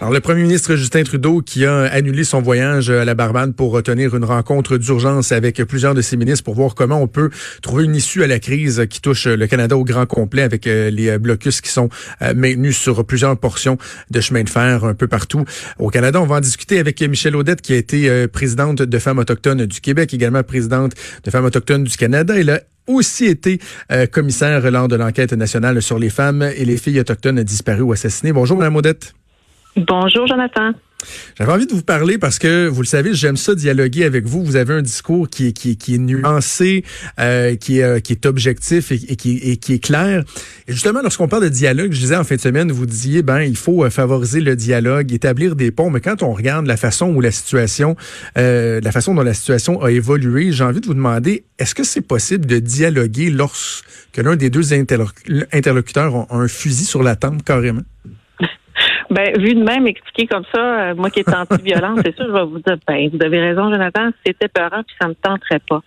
Alors, le premier ministre Justin Trudeau qui a annulé son voyage à la Barbade pour tenir une rencontre d'urgence avec plusieurs de ses ministres pour voir comment on peut trouver une issue à la crise qui touche le Canada au grand complet avec euh, les blocus qui sont euh, maintenus sur plusieurs portions de chemin de fer un peu partout au Canada. On va en discuter avec Michelle Audette qui a été euh, présidente de Femmes autochtones du Québec, également présidente de Femmes autochtones du Canada. Elle a aussi été commissaire lors de l'enquête nationale sur les femmes et les filles autochtones disparues ou assassinées. Bonjour, Mme Audette. Bonjour, Jonathan. J'avais envie de vous parler parce que, vous le savez, j'aime ça dialoguer avec vous. Vous avez un discours qui est, nuancé, euh, qui, est, euh, qui est objectif et, qui, est clair. Et justement, lorsqu'on parle de dialogue, je disais en fin de semaine, vous disiez, ben, il faut euh, favoriser le dialogue, établir des ponts. Mais quand on regarde la façon où la situation, la façon dont la situation a évolué, j'ai envie de vous demander, est-ce que c'est possible de dialoguer lorsque l'un des deux interlocuteurs a un fusil sur la tempe carrément? Ben, vu de même expliqué comme ça, euh, moi qui est anti-violence, c'est sûr, je vais vous dire, ben, vous avez raison, Jonathan, c'était peurant, puis ça me tenterait pas.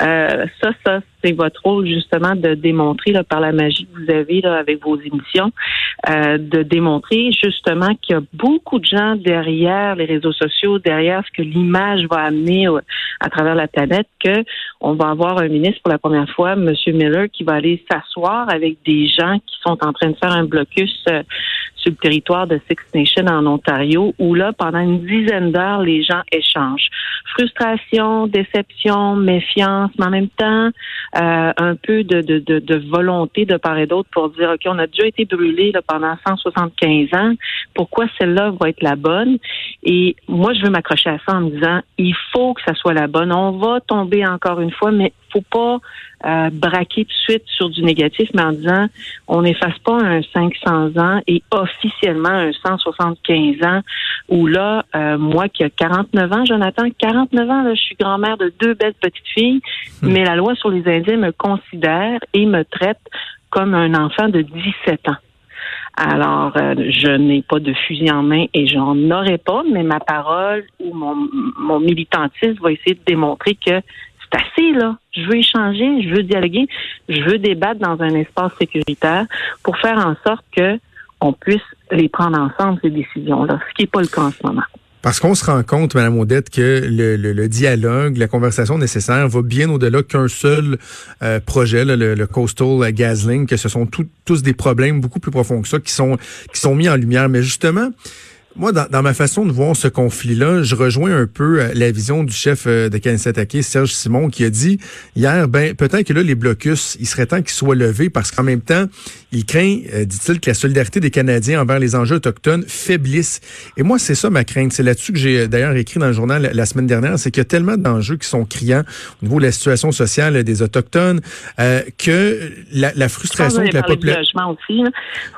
Euh, ça, ça, c'est votre rôle justement de démontrer par la magie que vous avez avec vos émissions, euh, de démontrer justement qu'il y a beaucoup de gens derrière les réseaux sociaux, derrière ce que l'image va amener à travers la planète, que on va avoir un ministre pour la première fois, M. Miller, qui va aller s'asseoir avec des gens qui sont en train de faire un blocus sur le territoire de Six Nations en Ontario, où là, pendant une dizaine d'heures, les gens échangent. Frustration, déception, méfiance, mais en même temps, euh, un peu de, de, de, de, volonté de part et d'autre pour dire, OK, on a déjà été brûlé pendant 175 ans, pourquoi celle-là va être la bonne? Et moi, je veux m'accrocher à ça en me disant, il faut que ça soit la bonne. On va tomber encore une fois, mais faut pas euh, braquer tout de suite sur du négatif, mais en disant on n'efface pas un 500 ans et officiellement un 175 ans où là, euh, moi qui ai 49 ans, Jonathan, 49 ans, là, je suis grand-mère de deux belles petites filles, hmm. mais la loi sur les Indiens me considère et me traite comme un enfant de 17 ans. Alors, euh, je n'ai pas de fusil en main et j'en aurai pas, mais ma parole ou mon, mon militantisme va essayer de démontrer que c'est assez, là. Je veux échanger, je veux dialoguer, je veux débattre dans un espace sécuritaire pour faire en sorte que on puisse les prendre ensemble, ces décisions-là, ce qui n'est pas le cas en ce moment. Parce qu'on se rend compte, Mme Audette, que le, dialogue, la conversation nécessaire va bien au-delà qu'un seul euh, projet, le, Coastal Gasling, que ce sont tous des problèmes beaucoup plus profonds que ça qui sont, qui sont mis en lumière. Mais justement, moi, dans, ma façon de voir ce conflit-là, je rejoins un peu euh, la vision du chef euh, de Kansatake, Serge Simon, qui a dit hier, ben peut-être que là, les blocus, il serait temps qu'ils soient levés parce qu'en même temps, il craint, euh, dit-il, que la solidarité des Canadiens envers les enjeux autochtones faiblisse. Et moi, c'est ça ma crainte. C'est là-dessus que j'ai d'ailleurs écrit dans le journal la semaine dernière, c'est qu'il y a tellement d'enjeux qui sont criants au niveau de la situation sociale des Autochtones que la, frustration de la population... Du logement aussi.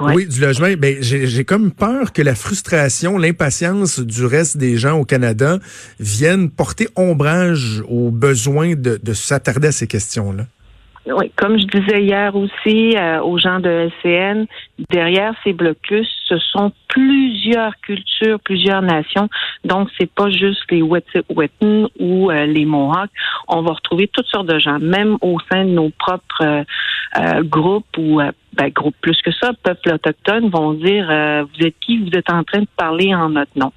Oui, du logement. Ben, j'ai comme peur que la frustration l'impatience du reste des gens au Canada viennent porter ombrage aux besoins de, s'attarder à ces questions-là. Oui, comme je disais hier aussi euh, aux gens de LCN, derrière ces blocus, ce sont plusieurs cultures, plusieurs nations. Donc, c'est pas juste les Wet'suwet'en ou euh, les Mohawks. On va retrouver toutes sortes de gens, même au sein de nos propres euh, groupes ou ben, groupe plus que ça, peuple autochtone vont dire euh, vous êtes qui, vous êtes en train de parler en notre nom.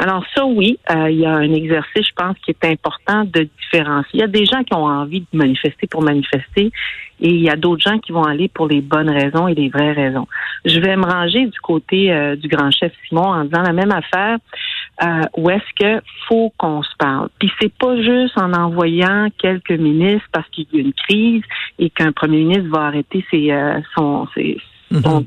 Alors ça, oui, euh, il y a un exercice, je pense, qui est important de différencier. Il y a des gens qui ont envie de manifester pour manifester et il y a d'autres gens qui vont aller pour les bonnes raisons et les vraies raisons. Je vais me ranger du côté euh, du grand chef Simon en disant la même affaire. Euh, où est-ce que faut qu'on se parle. Puis c'est pas juste en envoyant quelques ministres parce qu'il y a une crise et qu'un premier ministre va arrêter ses, euh, son, ses, son, mm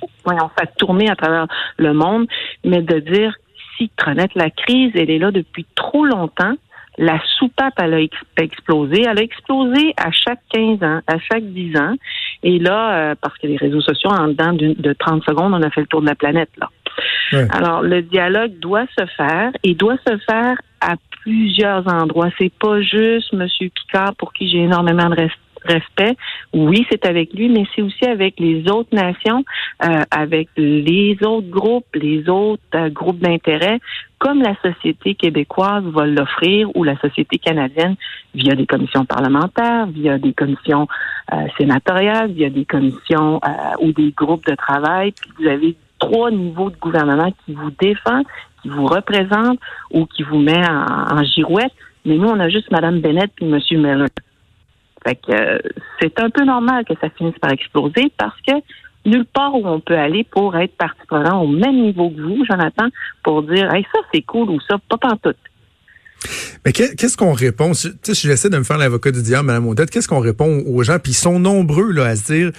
fait tourner à travers le monde, mais de dire si Tronette, la crise, elle est là depuis trop longtemps. La soupape, elle a explosé. Elle a explosé à chaque 15 ans, à chaque 10 ans. Et là, euh, parce que les réseaux sociaux, en dedans de 30 secondes, on a fait le tour de la planète, là. Alors, le dialogue doit se faire et doit se faire à plusieurs endroits. C'est pas juste M. Picard pour qui j'ai énormément de respect. Oui, c'est avec lui, mais c'est aussi avec les autres nations, euh, avec les autres groupes, les autres euh, groupes d'intérêt, comme la société québécoise va l'offrir ou la société canadienne via des commissions parlementaires, via des commissions euh, sénatoriales, via des commissions ou des groupes de travail. Puis vous avez trois niveaux de gouvernement qui vous défend, qui vous représente ou qui vous met en, girouette. Mais nous, on a juste Mme Bennett et M. Miller. Fait que euh, c'est un peu normal que ça finisse par exploser parce que nulle part où on peut aller pour être partie au même niveau que vous, Jonathan, pour dire hey, ça c'est cool ou ça, pas pantoute. Mais qu'est-ce qu'on répond? Tu sais, j'essaie de me faire l'avocat du diable, Mme Odette, qu'est-ce qu'on répond aux gens? Puis ils sont nombreux là, à se dire,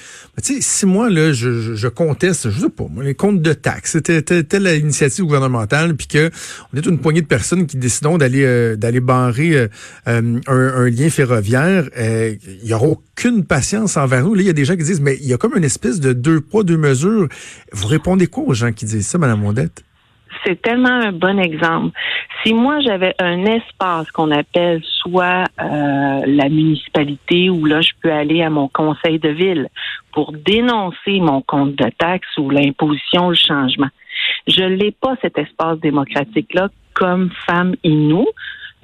tu sais, si moi, là, je, je, conteste, je sais pas, moi, les comptes de taxes, c'était telle initiative gouvernementale, puis que on est une poignée de personnes qui décidons d'aller euh, d'aller barrer euh, euh, un, lien ferroviaire, il y aura aucune patience envers nous. Là, il y a des gens qui disent, mais il y a comme une espèce de deux poids, deux mesures. Vous répondez quoi aux gens qui disent ça, Mme Odette? C'est tellement un bon exemple. Si moi j'avais un espace qu'on appelle soit euh, la municipalité où là je peux aller à mon conseil de ville pour dénoncer mon compte de taxe ou l'imposition, le changement. Je l'ai pas cet espace démocratique là comme femme inou,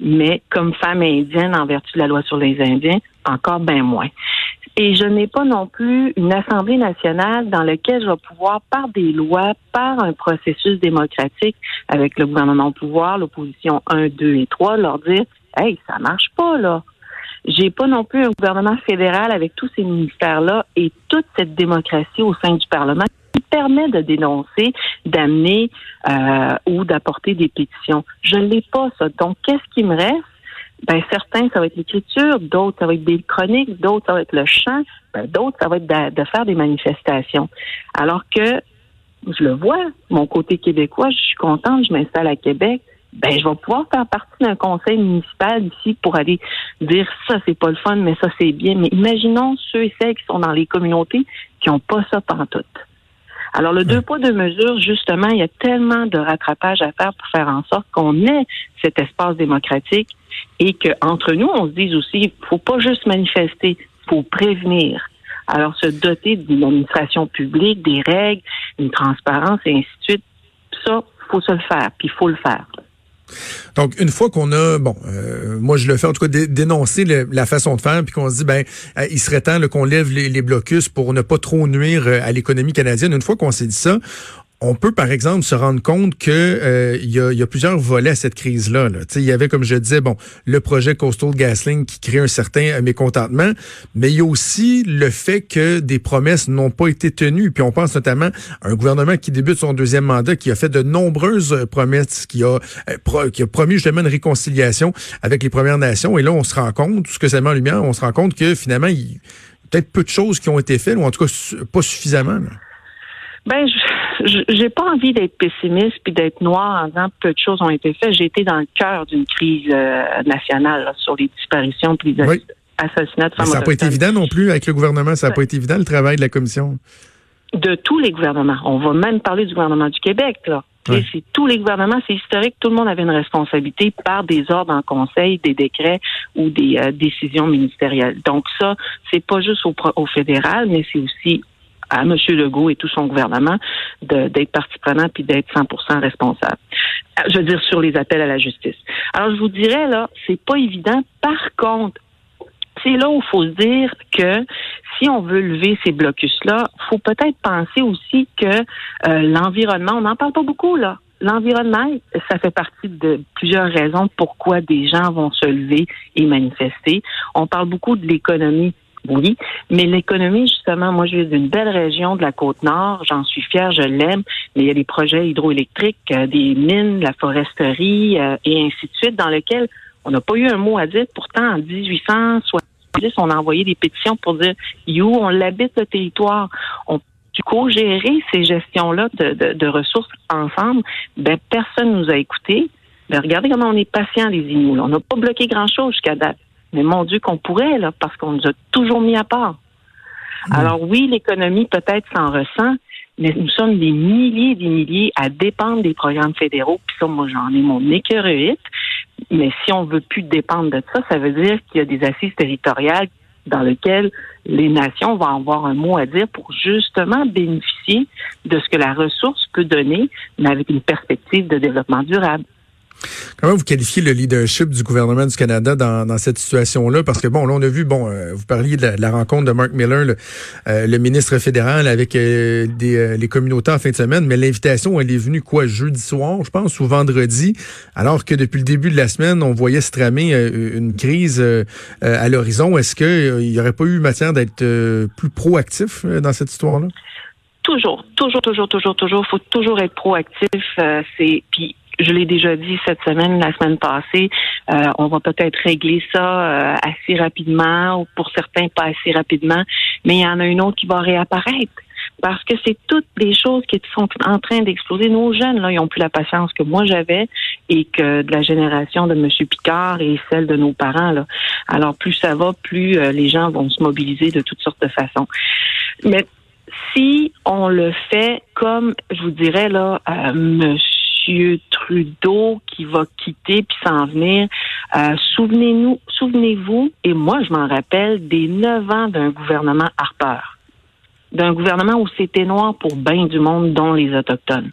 mais comme femme indienne en vertu de la loi sur les Indiens, encore bien moins. Et je n'ai pas non plus une Assemblée nationale dans laquelle je vais pouvoir, par des lois, par un processus démocratique avec le gouvernement au pouvoir, l'opposition 1, 2 et 3, leur dire Hey, ça marche pas, là. J'ai pas non plus un gouvernement fédéral avec tous ces ministères-là et toute cette démocratie au sein du Parlement qui permet de dénoncer, d'amener euh, ou d'apporter des pétitions. Je ne l'ai pas, ça. Donc, qu'est-ce qui me reste? ben certains, ça va être l'écriture, d'autres, ça va être des chroniques, d'autres, ça va être le chant, ben, d'autres, ça va être de, faire des manifestations. Alors que, je le vois, mon côté québécois, je suis contente, je m'installe à Québec, ben je vais pouvoir faire partie d'un conseil municipal ici pour aller dire ça c'est pas le fun, mais ça c'est bien. Mais imaginons ceux et celles qui sont dans les communautés qui n'ont pas ça pantoute. Alors, le deux poids, deux mesures, justement, il y a tellement de rattrapage à faire pour faire en sorte qu'on ait cet espace démocratique et qu'entre nous, on se dise aussi, faut pas juste manifester, faut prévenir. Alors, se doter d'une administration publique, des règles, une transparence et ainsi de suite, ça, faut se le faire, puis il faut le faire. Donc, une fois qu'on a, bon, euh, moi je le fais en tout cas, dénoncer la façon de faire, puis qu'on se dit, ben, il serait temps qu'on lève les, les, blocus pour ne pas trop nuire euh, à l'économie canadienne. Une fois qu'on s'est dit ça, on peut, par exemple, se rendre compte que euh, il y, a, plusieurs volets à cette crise-là. Là. Il y avait, comme je disais, bon, le projet Coastal GasLink qui crée un certain euh, mécontentement, mais il y a aussi le fait que des promesses n'ont pas été tenues. Puis on pense notamment à un gouvernement qui débute son deuxième mandat, qui a fait de nombreuses euh, promesses, qui a, qui a promis justement une réconciliation avec les Premières Nations. Et là, on se rend compte, tout ce que ça met en lumière, on se rend compte que finalement, il y a peut-être peu de choses qui ont été faites, ou en tout cas pas suffisamment. Ben, j'ai pas envie d'être pessimiste puis d'être noir en disant peu de choses ont été faites. J'ai été dans le cœur d'une crise euh, nationale sur les disparitions puis les assassinats de femmes. ça n'a pas été évident non plus avec le gouvernement. Ça n'a pas été évident le travail de la commission. De tous les gouvernements. On va même parler du gouvernement du Québec là. C'est tous les gouvernements, c'est historique. Tout le monde avait une responsabilité par des ordres en conseil, des décrets ou des euh, décisions ministérielles. Donc ça, c'est pas juste au, au fédéral, mais c'est aussi à M. Legault et tout son gouvernement d'être partie prenante puis d'être 100% responsable. Euh, je veux dire sur les appels à la justice. Alors je vous dirais là, c'est pas évident. Par contre, c'est là où il faut se dire que si on veut lever ces blocus-là, faut peut-être penser aussi que euh, l'environnement, on n'en parle pas beaucoup là. L'environnement, ça fait partie de plusieurs raisons pourquoi des gens vont se lever et manifester. On parle beaucoup de l'économie oui, mais l'économie, justement, moi, je viens d'une belle région de la Côte-Nord, j'en suis fière, je l'aime, mais il y a des projets hydroélectriques, euh, des mines, la foresterie euh, et ainsi de suite, dans lesquels on n'a pas eu un mot à dire. Pourtant, en 1870, on a envoyé des pétitions pour dire, you, on l'habite le territoire, on du co-gérer ces gestions-là de, de, ressources ensemble, ben personne nous a écoutés. Ben, regardez comment on est patient, les Inuits. On n'a pas bloqué grand-chose jusqu'à date. Mais mon Dieu qu'on pourrait, là, parce qu'on nous a toujours mis à part. Hmm. Alors oui, l'économie peut-être s'en ressent, mais nous sommes des milliers et des milliers à dépendre des programmes fédéraux. Puis ça, moi, j'en ai mon écœurite. Mais si on veut plus dépendre de ça, ça veut dire qu'il y a des assises territoriales dans lequel les nations vont avoir un mot à dire pour justement bénéficier de ce que la ressource peut donner, mais avec une perspective de développement durable. Comment vous qualifiez le leadership du gouvernement du Canada dans, dans cette situation-là? Parce que bon, là, on a vu, bon, euh, vous parliez de la, rencontre de Mark Miller, le, euh, le ministre fédéral, avec euh, des, les communautés en fin de semaine, mais l'invitation, elle est venue quoi, jeudi soir, je pense, ou vendredi, alors que depuis le début de la semaine, on voyait se tramer une crise à l'horizon. Est-ce qu'il n'y aurait pas eu matière d'être plus proactif dans cette histoire-là? Toujours, toujours, toujours, toujours, toujours. faut toujours être proactif. c'est puis je l'ai déjà dit cette semaine, la semaine passée, euh, on va peut-être régler ça euh, assez rapidement ou pour certains pas assez rapidement, mais il y en a une autre qui va réapparaître. Parce que c'est toutes des choses qui sont en train d'exploser. Nos jeunes, là, ils ont plus la patience que moi j'avais et que de la génération de M. Picard et celle de nos parents. Là. Alors, plus ça va, plus euh, les gens vont se mobiliser de toutes sortes de façons. Mais si on le fait comme, je vous dirais, là, euh, M. Trudeau qui va quitter puis s'en venir. Euh, souvenez-nous, souvenez-vous, et moi je m'en rappelle des neuf ans d'un gouvernement Harper, d'un gouvernement où c'était noir pour bien du monde, dont les autochtones.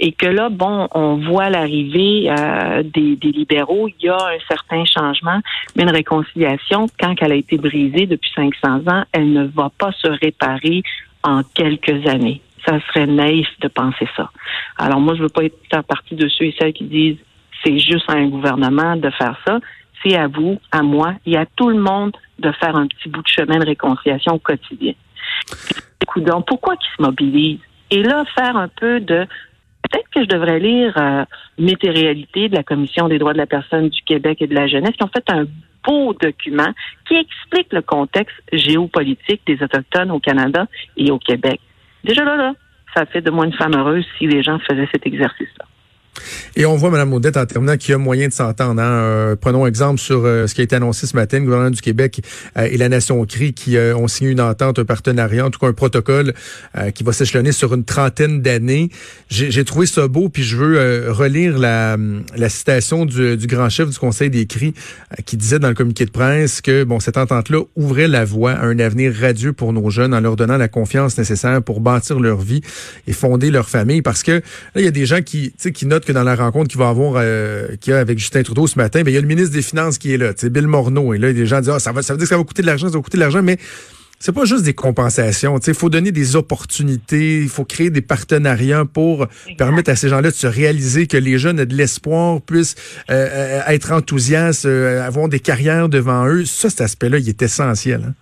Et que là, bon, on voit l'arrivée euh, des, des, libéraux, il y a un certain changement, mais une réconciliation, quand elle a été brisée depuis 500 ans, elle ne va pas se réparer en quelques années ça serait naïf de penser ça. Alors moi, je veux pas être en partie de ceux et celles qui disent c'est juste à un gouvernement de faire ça. C'est à vous, à moi et à tout le monde de faire un petit bout de chemin de réconciliation au quotidien. Donc, pourquoi qu'ils se mobilisent? Et là, faire un peu de peut-être que je devrais lire euh, de la Commission des droits de la personne du Québec et de la jeunesse qui ont fait un beau document qui explique le contexte géopolitique des Autochtones au Canada et au Québec. Déjà là, là, ça fait de moi une femme heureuse si les gens faisaient cet exercice-là. Et on voit, Mme Audette, en terminant, qu'il y a moyen de s'entendre. Hein. Euh, prenons exemple sur euh, ce qui a été annoncé ce matin. Le gouvernement du Québec euh, et la Nation CRI qui ont signé une entente, un partenariat, en tout cas un protocole qui va s'échelonner sur une trentaine d'années. J'ai trouvé ça beau, puis je veux relire la, citation du, du, grand chef du Conseil des CRI qui disait dans le communiqué de presse que bon cette entente-là ouvrait la voie à un avenir radieux pour nos jeunes en leur donnant la confiance nécessaire pour bâtir leur vie et fonder leur famille. Parce que là, il y a des gens qui, qui notent que dans la rencontre qu'il va avoir euh, qu'il y a avec Justin Trudeau ce matin, ben, il y a le ministre des Finances qui est là, Bill Morneau. Et là, les gens disent ah, ça, va, ça veut dire que ça va coûter de l'argent, ça va coûter de l'argent, mais c'est pas juste des compensations. Il faut donner des opportunités, il faut créer des partenariats pour permettre à ces gens-là de se réaliser que les jeunes aient de l'espoir, puissent euh, euh, être enthousiastes, avoir des carrières devant eux. Ça, cet aspect-là, il est essentiel. Hein?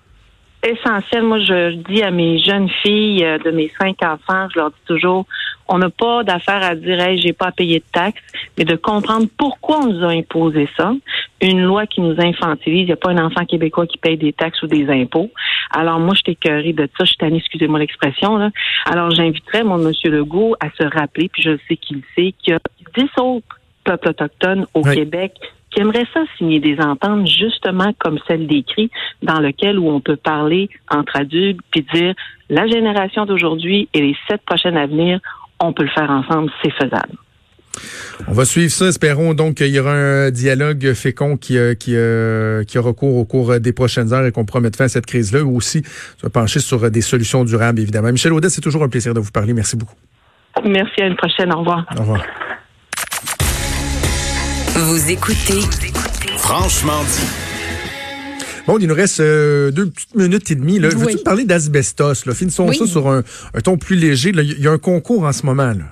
essentiel. Moi, je dis à mes jeunes filles de mes cinq enfants, je leur dis toujours, on n'a pas d'affaire à dire, hey, j'ai pas à payer de taxes, mais de comprendre pourquoi on nous a imposé ça. Une loi qui nous infantilise. Il n'y a pas un enfant québécois qui paye des taxes ou des impôts. Alors, moi, je t'écœurais de ça. Je suis excusez-moi l'expression, là. Alors, j'inviterais mon monsieur Legault à se rappeler, puis je sais qu'il sait, qu'il y a dix autres peuples autochtones au Québec qui aimerait ça signer des ententes justement comme celle décrite, dans lequel où on peut parler entre adultes puis dire la génération d'aujourd'hui et les sept prochaines à venir, on peut le faire ensemble, c'est faisable. On va suivre ça. Espérons donc qu'il y aura un dialogue fécond qui, euh, qui, euh, qui aura cours au cours des prochaines heures et qu'on pourra mettre fin à cette crise-là ou aussi se pencher sur des solutions durables, évidemment. Michel Audet, c'est toujours un plaisir de vous parler. Merci beaucoup. Merci, à une prochaine. Au revoir. Au revoir. Vous écoutez Franchement dit. Bon, il nous reste euh, deux petites minutes et demie. Là. Veux-tu parler d'asbestos? Finissons ça sur un, ton plus léger. Il y a un concours en ce moment. Là.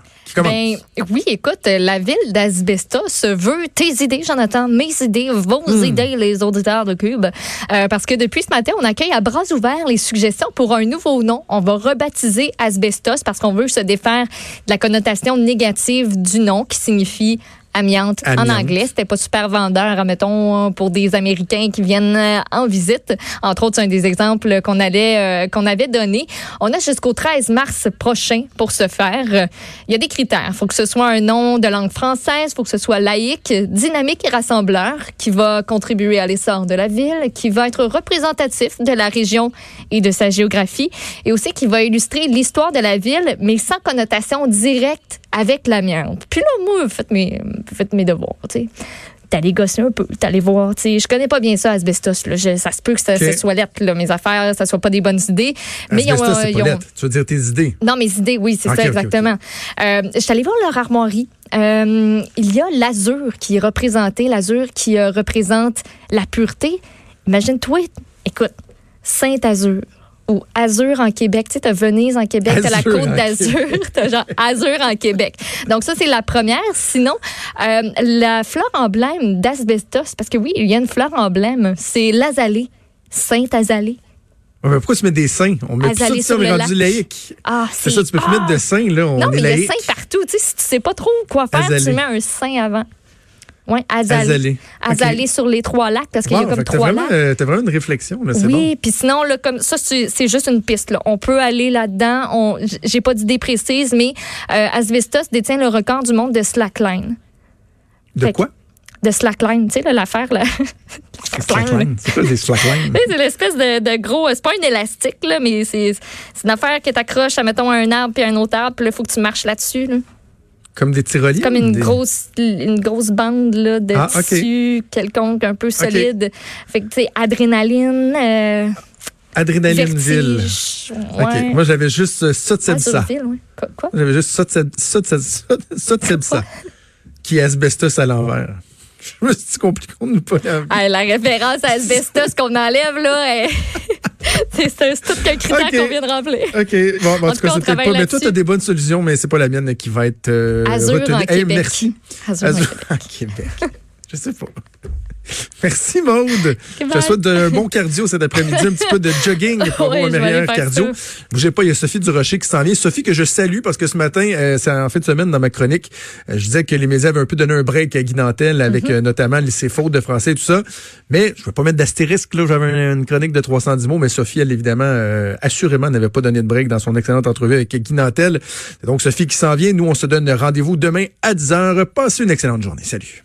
Ben, oui, écoute, la ville d'Asbestos veut tes idées, Jonathan, mes idées, vos hmm. idées, les auditeurs de Cube. Euh, parce que depuis ce matin, on accueille à bras ouverts les suggestions pour un nouveau nom. On va rebaptiser Asbestos parce qu'on veut se défaire de la connotation négative du nom qui signifie amiante, en anglais. C'était pas super vendeur, mettons, pour des Américains qui viennent euh, en visite. Entre autres, c'est un des exemples qu'on allait, euh, qu'on avait donné. On a jusqu'au 13 mars prochain pour se faire. Il y a des critères. Il faut que ce soit un nom de langue française, il faut que ce soit laïque, dynamique et rassembleur, qui va contribuer à l'essor de la ville, qui va être représentatif de la région et de sa géographie, et aussi qui va illustrer l'histoire de la ville, mais sans connotation directe avec l'amiante. Puis là, moi, faites mes, faites mes devoirs, tu sais d'aller gosser un peu, d'aller voir. Tu sais, je connais pas bien ça, asbestos. Là. Je- ça se peut que ça, soit lettre, là, mes affaires, ça soit pas des bonnes idées. Mais ils ont, Asbestos, ils ont- lettre. Tu veux dire tes idées? non, mes idées, oui, c'est ça, exactement. Euh, je suis allée voir leur armoirie. Euh, il y a l'azur qui est représenté, l'azur qui euh, représente la pureté. Imagine-toi, écoute, Saint-Azur ou Azur en Québec. Tu sais, t'as Venise en Québec, t'as la Azur côte d'Azur, t'as genre Azur en Québec. Donc ça, c'est la première. Sinon, euh, la fleur emblème d'asbestos, parce que oui, il y a une fleur emblème, c'est l'azalée, Saint-Azalée. Ouais, mais pourquoi tu mets des seins? On met plus ça, Azalée tu sais, on est rendu laïque. Ah, C'est ça, tu peux plus ah! mettre de seins, là. On Non, est mais il y a laïque. sein partout. Tu sais, si tu sais pas trop quoi faire, Azalée. tu mets un sein avant. Oui, azalée. Azalée. Azalée Ok. sur les trois lacs, parce qu'il y a comme trois vraiment, lacs. euh, t'as vraiment une réflexion, là, c'est bon. Oui, puis sinon, là, comme ça, c'est juste une piste. Là. On peut aller là-dedans. J'ai pas d'idée précise, mais euh, Asbestos détient le record du monde de slackline. De Fait quoi? De slackline, tu sais, là, l'affaire, là. Slackline. C'est quoi des slacklines? C'est l'espèce de, de gros. C'est pas un élastique, là, mais c'est une affaire que t'accroches à, mettons, un arbre puis un autre arbre, puis là, il faut que tu marches là-dessus. Là. Comme des tyroliennes? comme une des- grosse une grosse bande là, de Ah, tissu quelconque un peu solide. Fait que tu sais adrénaline euh, Adrénalineville. Ouais. Moi, j'avais juste euh, ça de Ah. Quoi? J'avais juste ça qui est asbestos à l'envers. Je me suis dit compliqué de nous pas l'enlever. Ah, la référence à asbestos qu'on enlève là elle- c'est tout qu'un critère Ok. qu'on vient de remplir. OK. Bon, bon, en, tout cas, c'est pas. Mais toi, tu as des bonnes solutions, mais c'est pas la mienne qui va être euh, Azur retenue. en Hey, Québec. merci. Azur en Azur Québec. en Québec. Je sais pas. Merci Maude. Je te souhaite un bon cardio cet après-midi, un petit peu de jogging pour avoir un meilleur cardio. Bougez pas, il y a Sophie Durocher qui s'en vient. Sophie que je salue parce que ce matin, euh, c'est en fin de semaine dans ma chronique, euh, je disais que les médias avaient un peu donné un break à Guy Nantel avec Mhm. euh, notamment ses fautes de français et tout ça. Mais je ne vais pas mettre d'astérisque là, j'avais une, chronique de 310 mots, mais Sophie, elle évidemment, euh, assurément n'avait pas donné de break dans son excellente entrevue avec Guy Nantel. Donc Sophie qui s'en vient. Nous, on se donne rendez-vous demain à 10h. Passez une excellente journée. Salut.